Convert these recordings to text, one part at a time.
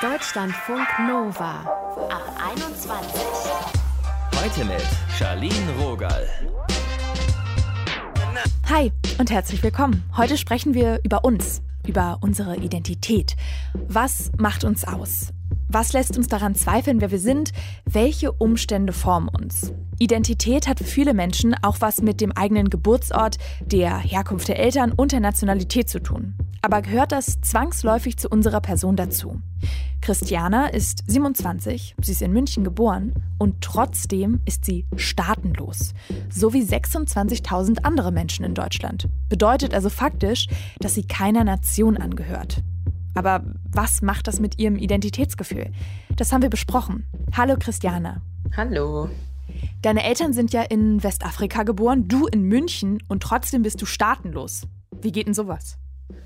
Deutschlandfunk Nova ab 21. Heute mit Charlene Rogal. Hi und herzlich willkommen. Heute sprechen wir über uns, über unsere Identität. Was macht uns aus? Was lässt uns daran zweifeln, wer wir sind? Welche Umstände formen uns? Identität hat für viele Menschen auch was mit dem eigenen Geburtsort, der Herkunft der Eltern und der Nationalität zu tun. Aber gehört das zwangsläufig zu unserer Person dazu? Christiana ist 27, sie ist in München geboren und trotzdem ist sie staatenlos. So wie 26.000 andere Menschen in Deutschland. Bedeutet also faktisch, dass sie keiner Nation angehört. Aber was macht das mit ihrem Identitätsgefühl? Das haben wir besprochen. Hallo Christiane. Hallo. Deine Eltern sind ja in Westafrika geboren, du in München und trotzdem bist du staatenlos. Wie geht denn sowas?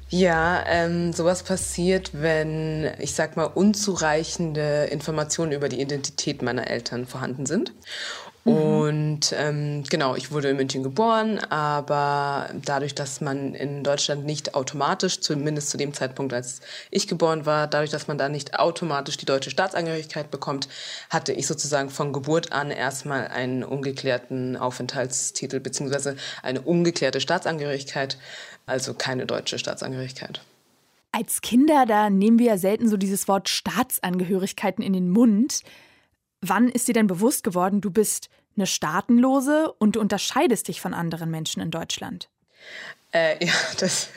Ja, ähm, sowas passiert, wenn, ich sag mal, unzureichende Informationen über die Identität meiner Eltern vorhanden sind. Mhm. Und ähm, genau, ich wurde in München geboren, aber dadurch, dass man in Deutschland nicht automatisch, zumindest zu dem Zeitpunkt, als ich geboren war, dadurch, dass man da nicht automatisch die deutsche Staatsangehörigkeit bekommt, hatte ich sozusagen von Geburt an erstmal einen ungeklärten Aufenthaltstitel beziehungsweise eine ungeklärte Staatsangehörigkeit, also keine deutsche Staatsangehörigkeit. Als Kinder, da nehmen wir ja selten so dieses Wort Staatsangehörigkeiten in den Mund. Wann ist dir denn bewusst geworden, du bist eine Staatenlose und du unterscheidest dich von anderen Menschen in Deutschland? Äh, ja, das,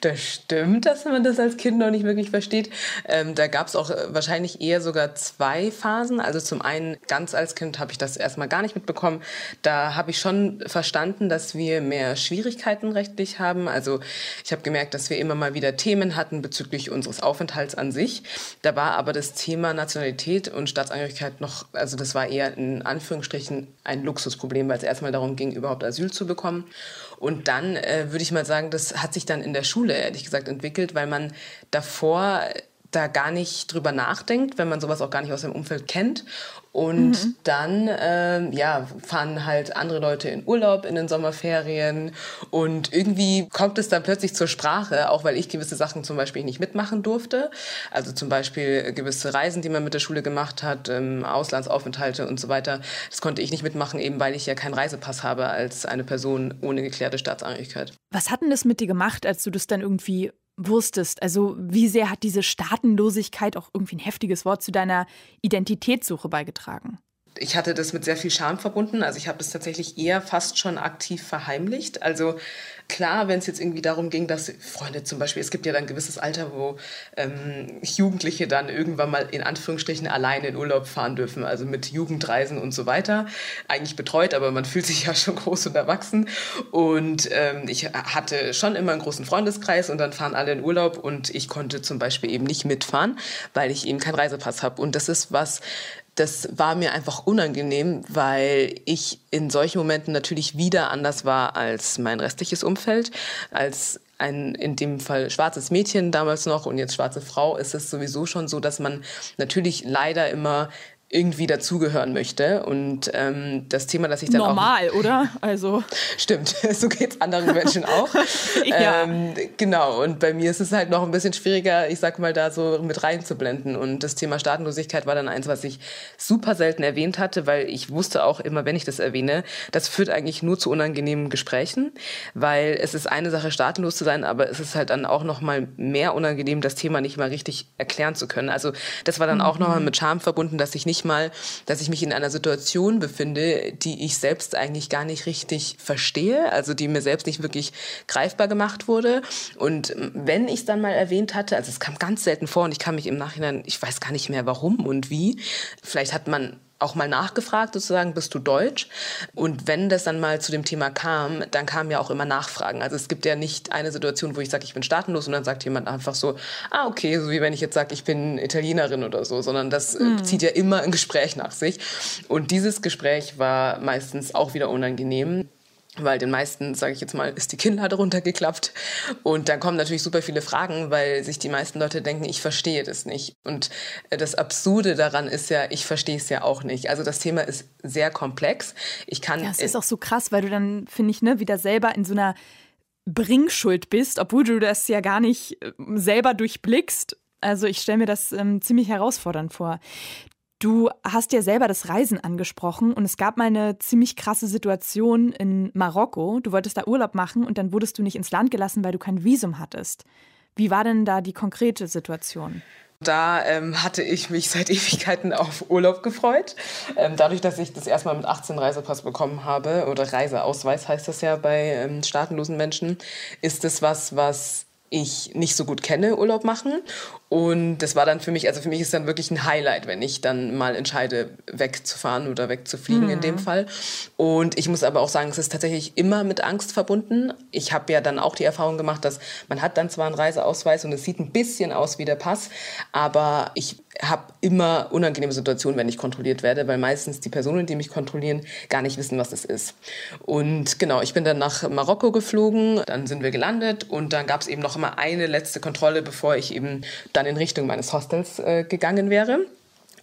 das stimmt, dass man das als Kind noch nicht wirklich versteht. Ähm, da gab es auch äh, wahrscheinlich eher sogar zwei Phasen. Also zum einen, ganz als Kind habe ich das erstmal gar nicht mitbekommen. Da habe ich schon verstanden, dass wir mehr Schwierigkeiten rechtlich haben. Also ich habe gemerkt, dass wir immer mal wieder Themen hatten bezüglich unseres Aufenthalts an sich. Da war aber das Thema Nationalität und Staatsangehörigkeit noch, also das war eher in Anführungsstrichen ein Luxusproblem, weil es erstmal darum ging, überhaupt Asyl zu bekommen. Und dann äh, würde ich mal sagen, das hat sich dann in der Schule ehrlich gesagt entwickelt, weil man davor da gar nicht drüber nachdenkt, wenn man sowas auch gar nicht aus dem Umfeld kennt. Und mhm. dann ähm, ja, fahren halt andere Leute in Urlaub in den Sommerferien. Und irgendwie kommt es dann plötzlich zur Sprache, auch weil ich gewisse Sachen zum Beispiel nicht mitmachen durfte. Also zum Beispiel gewisse Reisen, die man mit der Schule gemacht hat, ähm, Auslandsaufenthalte und so weiter. Das konnte ich nicht mitmachen, eben weil ich ja keinen Reisepass habe als eine Person ohne geklärte Staatsangehörigkeit. Was hat denn das mit dir gemacht, als du das dann irgendwie wusstest? Also wie sehr hat diese Staatenlosigkeit auch irgendwie ein heftiges Wort zu deiner Identitätssuche beigetragen? Ich hatte das mit sehr viel Scham verbunden. Also ich habe das tatsächlich eher fast schon aktiv verheimlicht. Also Klar, wenn es jetzt irgendwie darum ging, dass Freunde zum Beispiel, es gibt ja dann ein gewisses Alter, wo ähm, Jugendliche dann irgendwann mal in Anführungsstrichen alleine in Urlaub fahren dürfen, also mit Jugendreisen und so weiter. Eigentlich betreut, aber man fühlt sich ja schon groß und erwachsen. Und ähm, ich hatte schon immer einen großen Freundeskreis und dann fahren alle in Urlaub und ich konnte zum Beispiel eben nicht mitfahren, weil ich eben keinen Reisepass habe. Und das ist was, das war mir einfach unangenehm, weil ich in solchen Momenten natürlich wieder anders war als mein restliches Umfeld, als ein in dem Fall schwarzes Mädchen damals noch und jetzt schwarze Frau ist es sowieso schon so, dass man natürlich leider immer irgendwie dazugehören möchte. Und ähm, das Thema, das ich dann Normal, auch, oder? Also stimmt, so geht's anderen Menschen auch. ja. Ähm, genau. Und bei mir ist es halt noch ein bisschen schwieriger, ich sag mal, da so mit reinzublenden. Und das Thema Staatenlosigkeit war dann eins, was ich super selten erwähnt hatte, weil ich wusste auch immer, wenn ich das erwähne, das führt eigentlich nur zu unangenehmen Gesprächen, weil es ist eine Sache, staatenlos zu sein, aber es ist halt dann auch noch mal mehr unangenehm, das Thema nicht mal richtig erklären zu können. Also das war dann mhm. auch noch mal mit Scham verbunden, dass ich nicht manchmal, dass ich mich in einer Situation befinde, die ich selbst eigentlich gar nicht richtig verstehe, also die mir selbst nicht wirklich greifbar gemacht wurde. Und wenn ich es dann mal erwähnt hatte, also es kam ganz selten vor und ich kann mich im Nachhinein, ich weiß gar nicht mehr warum und wie, vielleicht hat man auch mal nachgefragt, sozusagen, bist du deutsch? Und wenn das dann mal zu dem Thema kam, dann kamen ja auch immer Nachfragen. Also es gibt ja nicht eine Situation, wo ich sage, ich bin staatenlos und dann sagt jemand einfach so, ah, okay, so wie wenn ich jetzt sage, ich bin Italienerin oder so, sondern das mhm. zieht ja immer ein Gespräch nach sich. Und dieses Gespräch war meistens auch wieder unangenehm weil den meisten, sage ich jetzt mal, ist die Kinnlade runtergeklappt. Und dann kommen natürlich super viele Fragen, weil sich die meisten Leute denken, ich verstehe das nicht. Und äh, das Absurde daran ist ja, ich verstehe es ja auch nicht. Also das Thema ist sehr komplex. Ich kann. Ja, es ist auch so krass, weil du dann, finde ich, ne, wieder selber in so einer Bringschuld bist, obwohl du das ja gar nicht äh, selber durchblickst Also ich stelle mir das ähm, ziemlich herausfordernd vor. Du hast ja selber das Reisen angesprochen und es gab mal eine ziemlich krasse Situation in Marokko. Du wolltest da Urlaub machen und dann wurdest du nicht ins Land gelassen, weil du kein Visum hattest. Wie war denn da die konkrete Situation? Da ähm, hatte ich mich seit Ewigkeiten auf Urlaub gefreut. Ähm, dadurch, dass ich das erstmal mit 18 Reisepass bekommen habe, oder Reiseausweis heißt das ja bei ähm, staatenlosen Menschen, ist es was, was ich nicht so gut kenne, Urlaub machen. Und das war dann für mich, also für mich ist dann wirklich ein Highlight, wenn ich dann mal entscheide, wegzufahren oder wegzufliegen mhm. in dem mhm. Fall. Und ich muss aber auch sagen, es ist tatsächlich immer mit Angst verbunden. Ich habe ja dann auch die Erfahrung gemacht, dass man hat dann zwar einen Reiseausweis und es sieht ein bisschen aus wie der Pass, aber ich habe immer unangenehme Situationen, wenn ich kontrolliert werde, weil meistens die Personen, die mich kontrollieren, gar nicht wissen, was das ist. Und genau, ich bin dann nach Marokko geflogen, dann sind wir gelandet und dann gab es eben noch immer eine letzte Kontrolle, bevor ich eben dann in Richtung meines Hostels äh, gegangen wäre.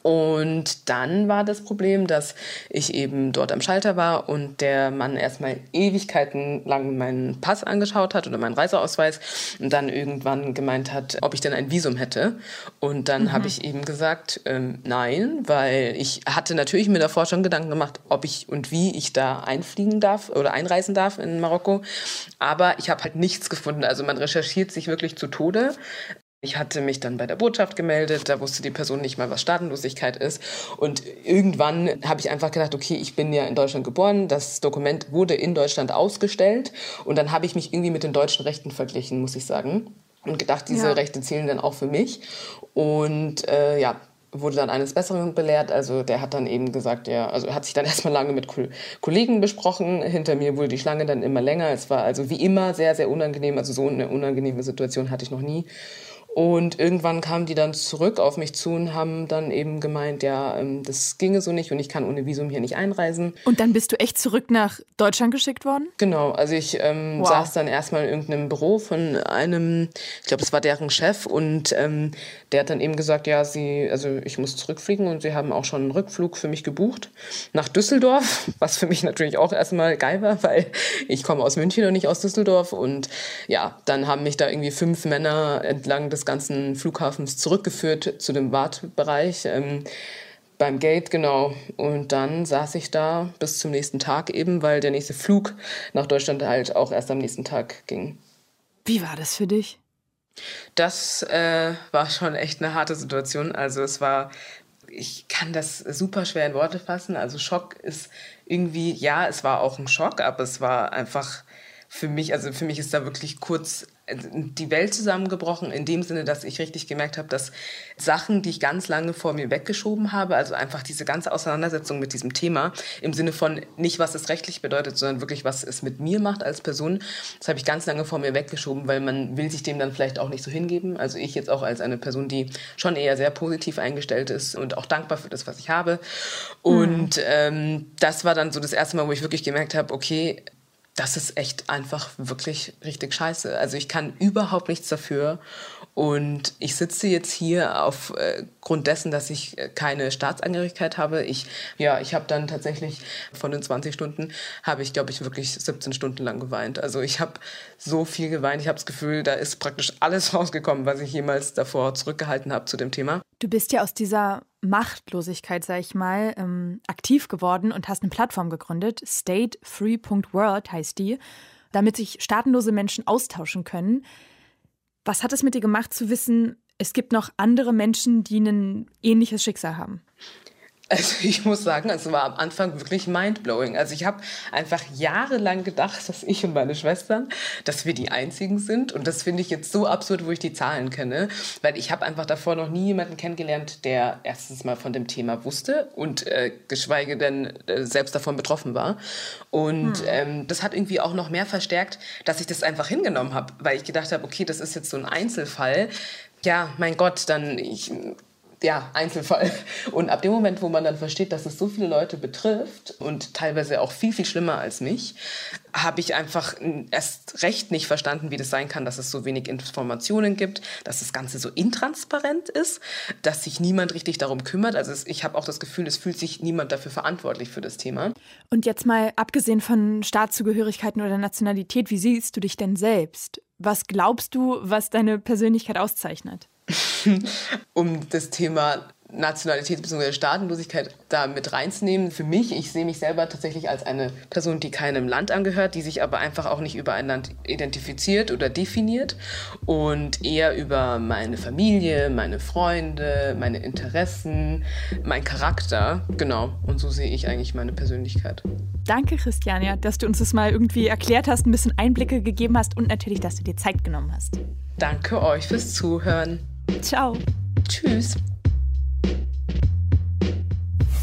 Und dann war das Problem, dass ich eben dort am Schalter war und der Mann erstmal Ewigkeiten lang meinen Pass angeschaut hat oder meinen Reiseausweis und dann irgendwann gemeint hat, ob ich denn ein Visum hätte. Und dann mhm. habe ich eben gesagt, ähm, nein, weil ich hatte natürlich mir davor schon Gedanken gemacht, ob ich und wie ich da einfliegen darf oder einreisen darf in Marokko. Aber ich habe halt nichts gefunden. Also man recherchiert sich wirklich zu Tode. Ich hatte mich dann bei der Botschaft gemeldet, da wusste die Person nicht mal, was Staatenlosigkeit ist. Und irgendwann habe ich einfach gedacht, okay, ich bin ja in Deutschland geboren, das Dokument wurde in Deutschland ausgestellt und dann habe ich mich irgendwie mit den deutschen Rechten verglichen, muss ich sagen. Und gedacht, diese ja. Rechte zählen dann auch für mich. Und äh, ja, wurde dann eines Besseren belehrt. Also der hat dann eben gesagt, ja, also hat sich dann erstmal lange mit Kollegen besprochen. Hinter mir wurde die Schlange dann immer länger. Es war also wie immer sehr, sehr unangenehm. Also so eine unangenehme Situation hatte ich noch nie. Und irgendwann kamen die dann zurück auf mich zu und haben dann eben gemeint, ja, ähm, das ginge so nicht und ich kann ohne Visum hier nicht einreisen. Und dann bist du echt zurück nach Deutschland geschickt worden? Genau, also ich ähm, wow. saß dann erstmal in irgendeinem Büro von einem, ich glaube, das war deren Chef und ähm, der hat dann eben gesagt, ja, sie, also ich muss zurückfliegen und sie haben auch schon einen Rückflug für mich gebucht nach Düsseldorf, was für mich natürlich auch erstmal geil war, weil ich komme aus München und nicht aus Düsseldorf und ja, dann haben mich da irgendwie fünf Männer entlang des ganzen Flughafens zurückgeführt zu dem Wartbereich. Ähm, beim Gate, genau. Und dann saß ich da bis zum nächsten Tag eben, weil der nächste Flug nach Deutschland halt auch erst am nächsten Tag ging. Wie war das für dich? Das äh, war schon echt eine harte Situation. Also es war, ich kann das super schwer in Worte fassen. Also Schock ist irgendwie, ja, es war auch ein Schock, aber es war einfach für mich, also für mich ist da wirklich kurz die Welt zusammengebrochen, in dem Sinne, dass ich richtig gemerkt habe, dass Sachen, die ich ganz lange vor mir weggeschoben habe, also einfach diese ganze Auseinandersetzung mit diesem Thema, im Sinne von nicht, was es rechtlich bedeutet, sondern wirklich, was es mit mir macht als Person, das habe ich ganz lange vor mir weggeschoben, weil man will sich dem dann vielleicht auch nicht so hingeben. Also ich jetzt auch als eine Person, die schon eher sehr positiv eingestellt ist und auch dankbar für das, was ich habe. Und mhm. ähm, das war dann so das erste Mal, wo ich wirklich gemerkt habe, okay, das ist echt einfach wirklich richtig scheiße. Also ich kann überhaupt nichts dafür. Und ich sitze jetzt hier aufgrund äh, dessen, dass ich äh, keine Staatsangehörigkeit habe. Ich, ja, ich habe dann tatsächlich von den 20 Stunden, habe ich, glaube ich, wirklich 17 Stunden lang geweint. Also ich habe so viel geweint. Ich habe das Gefühl, da ist praktisch alles rausgekommen, was ich jemals davor zurückgehalten habe zu dem Thema. Du bist ja aus dieser Machtlosigkeit, sag ich mal, ähm, aktiv geworden und hast eine Plattform gegründet. Statefree.world heißt die, damit sich staatenlose Menschen austauschen können. Was hat es mit dir gemacht zu wissen, es gibt noch andere Menschen, die ein ähnliches Schicksal haben? Also ich muss sagen, es war am Anfang wirklich mindblowing. Also ich habe einfach jahrelang gedacht, dass ich und meine Schwestern, dass wir die Einzigen sind. Und das finde ich jetzt so absurd, wo ich die Zahlen kenne. Weil ich habe einfach davor noch nie jemanden kennengelernt, der erstens mal von dem Thema wusste und äh, geschweige denn äh, selbst davon betroffen war. Und hm. ähm, das hat irgendwie auch noch mehr verstärkt, dass ich das einfach hingenommen habe. Weil ich gedacht habe, okay, das ist jetzt so ein Einzelfall ja, mein Gott, dann ich ja, Einzelfall. Und ab dem Moment, wo man dann versteht, dass es so viele Leute betrifft und teilweise auch viel, viel schlimmer als mich, habe ich einfach erst recht nicht verstanden, wie das sein kann, dass es so wenig Informationen gibt, dass das Ganze so intransparent ist, dass sich niemand richtig darum kümmert. Also ich habe auch das Gefühl, es fühlt sich niemand dafür verantwortlich für das Thema. Und jetzt mal abgesehen von Staatszugehörigkeiten oder Nationalität, wie siehst du dich denn selbst? Was glaubst du, was deine Persönlichkeit auszeichnet? um das Thema Nationalität bzw. Staatenlosigkeit da mit reinzunehmen. Für mich, ich sehe mich selber tatsächlich als eine Person, die keinem Land angehört, die sich aber einfach auch nicht über ein Land identifiziert oder definiert und eher über meine Familie, meine Freunde, meine Interessen, mein Charakter. Genau, und so sehe ich eigentlich meine Persönlichkeit. Danke, Christiania, dass du uns das mal irgendwie erklärt hast, ein bisschen Einblicke gegeben hast und natürlich, dass du dir Zeit genommen hast. Danke euch fürs Zuhören. Ciao. Tschüss.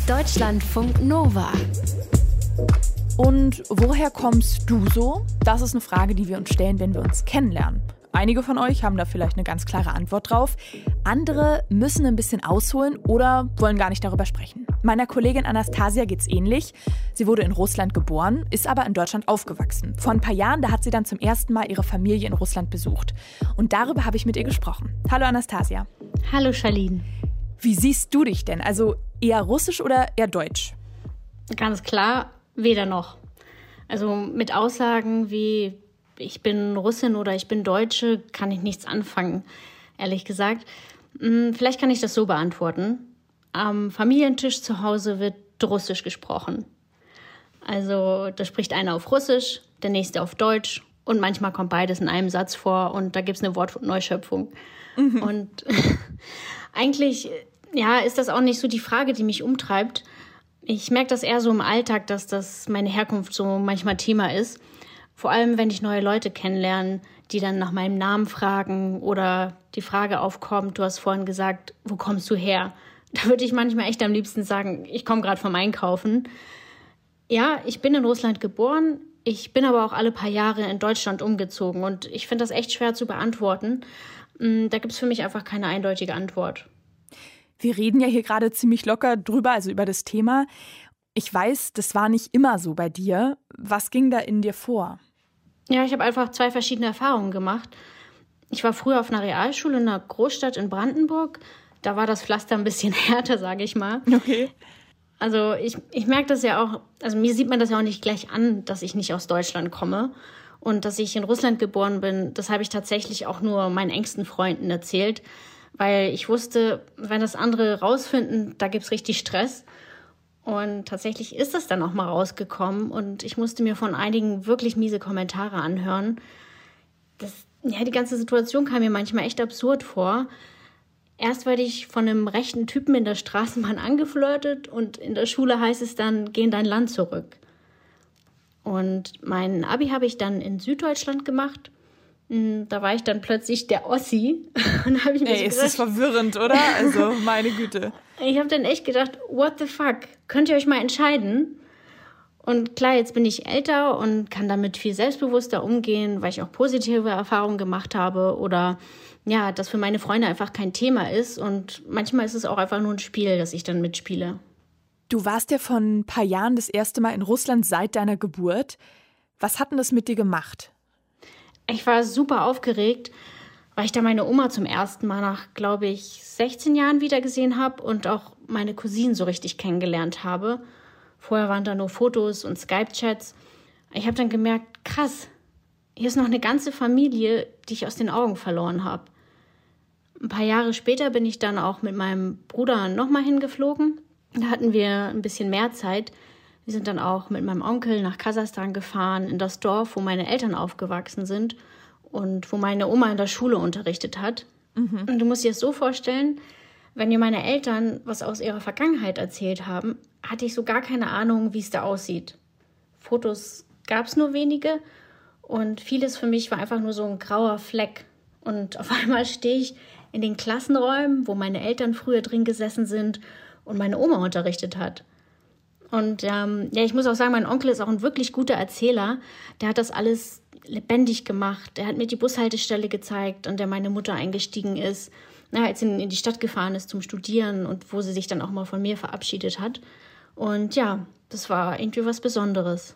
Deutschlandfunk Nova. Und woher kommst du so? Das ist eine Frage, die wir uns stellen, wenn wir uns kennenlernen. Einige von euch haben da vielleicht eine ganz klare Antwort drauf. Andere müssen ein bisschen ausholen oder wollen gar nicht darüber sprechen. Meiner Kollegin Anastasia geht's ähnlich. Sie wurde in Russland geboren, ist aber in Deutschland aufgewachsen. Vor ein paar Jahren, da hat sie dann zum ersten Mal ihre Familie in Russland besucht. Und darüber habe ich mit ihr gesprochen. Hallo Anastasia. Hallo Charlene. Wie siehst du dich denn? Also eher russisch oder eher deutsch? Ganz klar, weder noch. Also mit Aussagen wie ich bin Russin oder ich bin Deutsche kann ich nichts anfangen, ehrlich gesagt. Hm, vielleicht kann ich das so beantworten. Am Familientisch zu Hause wird Russisch gesprochen. Also da spricht einer auf Russisch, der nächste auf Deutsch und manchmal kommt beides in einem Satz vor und da gibt es eine Wortneuschöpfung. Mhm. Und eigentlich ja, ist das auch nicht so die Frage, die mich umtreibt. Ich merke das eher so im Alltag, dass das meine Herkunft so manchmal Thema ist. Vor allem, wenn ich neue Leute kennenlerne, die dann nach meinem Namen fragen oder die Frage aufkommt, du hast vorhin gesagt, wo kommst du her? Da würde ich manchmal echt am liebsten sagen, ich komme gerade vom Einkaufen. Ja, ich bin in Russland geboren, ich bin aber auch alle paar Jahre in Deutschland umgezogen und ich finde das echt schwer zu beantworten. Mm, da gibt es für mich einfach keine eindeutige Antwort. Wir reden ja hier gerade ziemlich locker drüber, also über das Thema. Ich weiß, das war nicht immer so bei dir. Was ging da in dir vor? Ja, ich habe einfach zwei verschiedene Erfahrungen gemacht. Ich war früher auf einer Realschule in einer Großstadt in Brandenburg. Da war das Pflaster ein bisschen härter, sage ich mal. Okay. Also ich, ich merke das ja auch, also mir sieht man das ja auch nicht gleich an, dass ich nicht aus Deutschland komme. Und dass ich in Russland geboren bin, das habe ich tatsächlich auch nur meinen engsten Freunden erzählt weil ich wusste, wenn das andere rausfinden, da gibt es richtig Stress. Und tatsächlich ist das dann auch mal rausgekommen und ich musste mir von einigen wirklich miese Kommentare anhören. Das, ja, die ganze Situation kam mir manchmal echt absurd vor. Erst werde ich von einem rechten Typen in der Straßenbahn angeflirtet und in der Schule heißt es dann, geh in dein Land zurück. Und mein Abi habe ich dann in Süddeutschland gemacht hm, da war ich dann plötzlich der Ossi. Und habe ich mir Ey, ist das verwirrend, oder? Also, meine Güte. ich habe dann echt gedacht, what the fuck? Könnt ihr euch mal entscheiden? Und klar, jetzt bin ich älter und kann damit viel selbstbewusster umgehen, weil ich auch positive Erfahrungen gemacht habe oder ja, das für meine Freunde einfach kein Thema ist. Und manchmal ist es auch einfach nur ein Spiel, das ich dann mitspiele. Du warst ja vor ein paar Jahren das erste Mal in Russland seit deiner Geburt. Was hat denn das mit dir gemacht? Ich war super aufgeregt, weil ich da meine Oma zum ersten Mal nach, glaube ich, 16 Jahren wiedergesehen habe und auch meine Cousinen so richtig kennengelernt habe. Vorher waren da nur Fotos und Skype-Chats. Ich habe dann gemerkt, krass, hier ist noch eine ganze Familie, die ich aus den Augen verloren habe. Ein paar Jahre später bin ich dann auch mit meinem Bruder nochmal hingeflogen. Da hatten wir ein bisschen mehr Zeit. Wir sind dann auch mit meinem Onkel nach Kasachstan gefahren, in das Dorf, wo meine Eltern aufgewachsen sind und wo meine Oma in der Schule unterrichtet hat. Mhm. Und du musst dir das so vorstellen, wenn mir meine Eltern was aus ihrer Vergangenheit erzählt haben, hatte ich so gar keine Ahnung, wie es da aussieht. Fotos gab es nur wenige und vieles für mich war einfach nur so ein grauer Fleck. Und auf einmal stehe ich in den Klassenräumen, wo meine Eltern früher drin gesessen sind und meine Oma unterrichtet hat. Und ähm, ja, ich muss auch sagen, mein Onkel ist auch ein wirklich guter Erzähler. Der hat das alles lebendig gemacht. Er hat mir die Bushaltestelle gezeigt, an der meine Mutter eingestiegen ist, na, als sie in die Stadt gefahren ist zum Studieren und wo sie sich dann auch mal von mir verabschiedet hat. Und ja, das war irgendwie was Besonderes.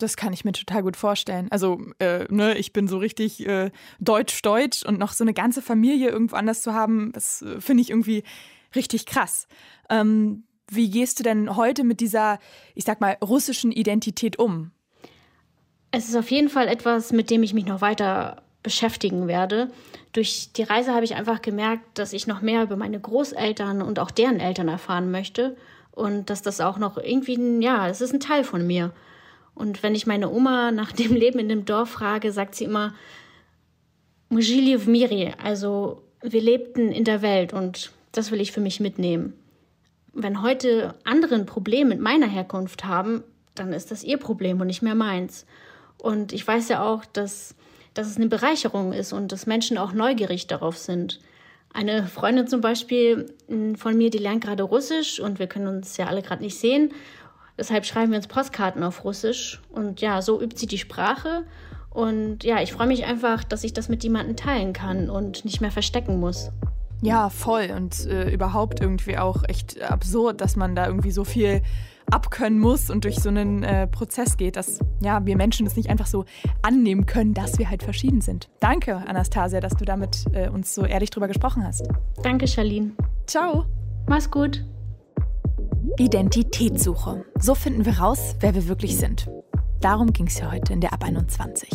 Das kann ich mir total gut vorstellen. Also, äh, ne, ich bin so richtig äh, deutsch-deutsch und noch so eine ganze Familie irgendwo anders zu haben, das äh, finde ich irgendwie richtig krass. Ähm, wie gehst du denn heute mit dieser, ich sag mal, russischen Identität um? Es ist auf jeden Fall etwas, mit dem ich mich noch weiter beschäftigen werde. Durch die Reise habe ich einfach gemerkt, dass ich noch mehr über meine Großeltern und auch deren Eltern erfahren möchte und dass das auch noch irgendwie, ja, es ist ein Teil von mir. Und wenn ich meine Oma nach dem Leben in dem Dorf frage, sagt sie immer, Mujili v Miri, also wir lebten in der Welt und das will ich für mich mitnehmen. Wenn heute andere ein Problem mit meiner Herkunft haben, dann ist das ihr Problem und nicht mehr meins. Und ich weiß ja auch, dass, dass es eine Bereicherung ist und dass Menschen auch neugierig darauf sind. Eine Freundin zum Beispiel hm, von mir, die lernt gerade Russisch und wir können uns ja alle gerade nicht sehen. Deshalb schreiben wir uns Postkarten auf Russisch. Und ja, so übt sie die Sprache. Und ja, ich freue mich einfach, dass ich das mit jemandem teilen kann und nicht mehr verstecken muss. Ja, voll. Und äh, überhaupt irgendwie auch echt absurd, dass man da irgendwie so viel abkönnen muss und durch so einen äh, Prozess geht, dass ja, wir Menschen es nicht einfach so annehmen können, dass wir halt verschieden sind. Danke, Anastasia, dass du damit äh, uns so ehrlich drüber gesprochen hast. Danke, Charlene. Ciao. Mach's gut. Identitätssuche. So finden wir raus, wer wir wirklich sind. Darum ging es ja heute in der Ab 21.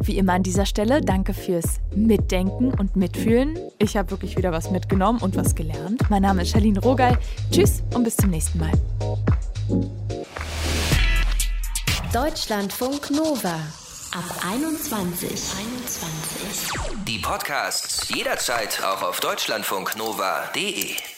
Wie immer an dieser Stelle, danke fürs Mitdenken und Mitfühlen. Ich habe wirklich wieder was mitgenommen und was gelernt. Mein Name ist Charlene Rogal. Tschüss und bis zum nächsten Mal. Deutschlandfunk Nova. Ab 21. 21. Die Podcasts jederzeit auch auf deutschlandfunknova.de.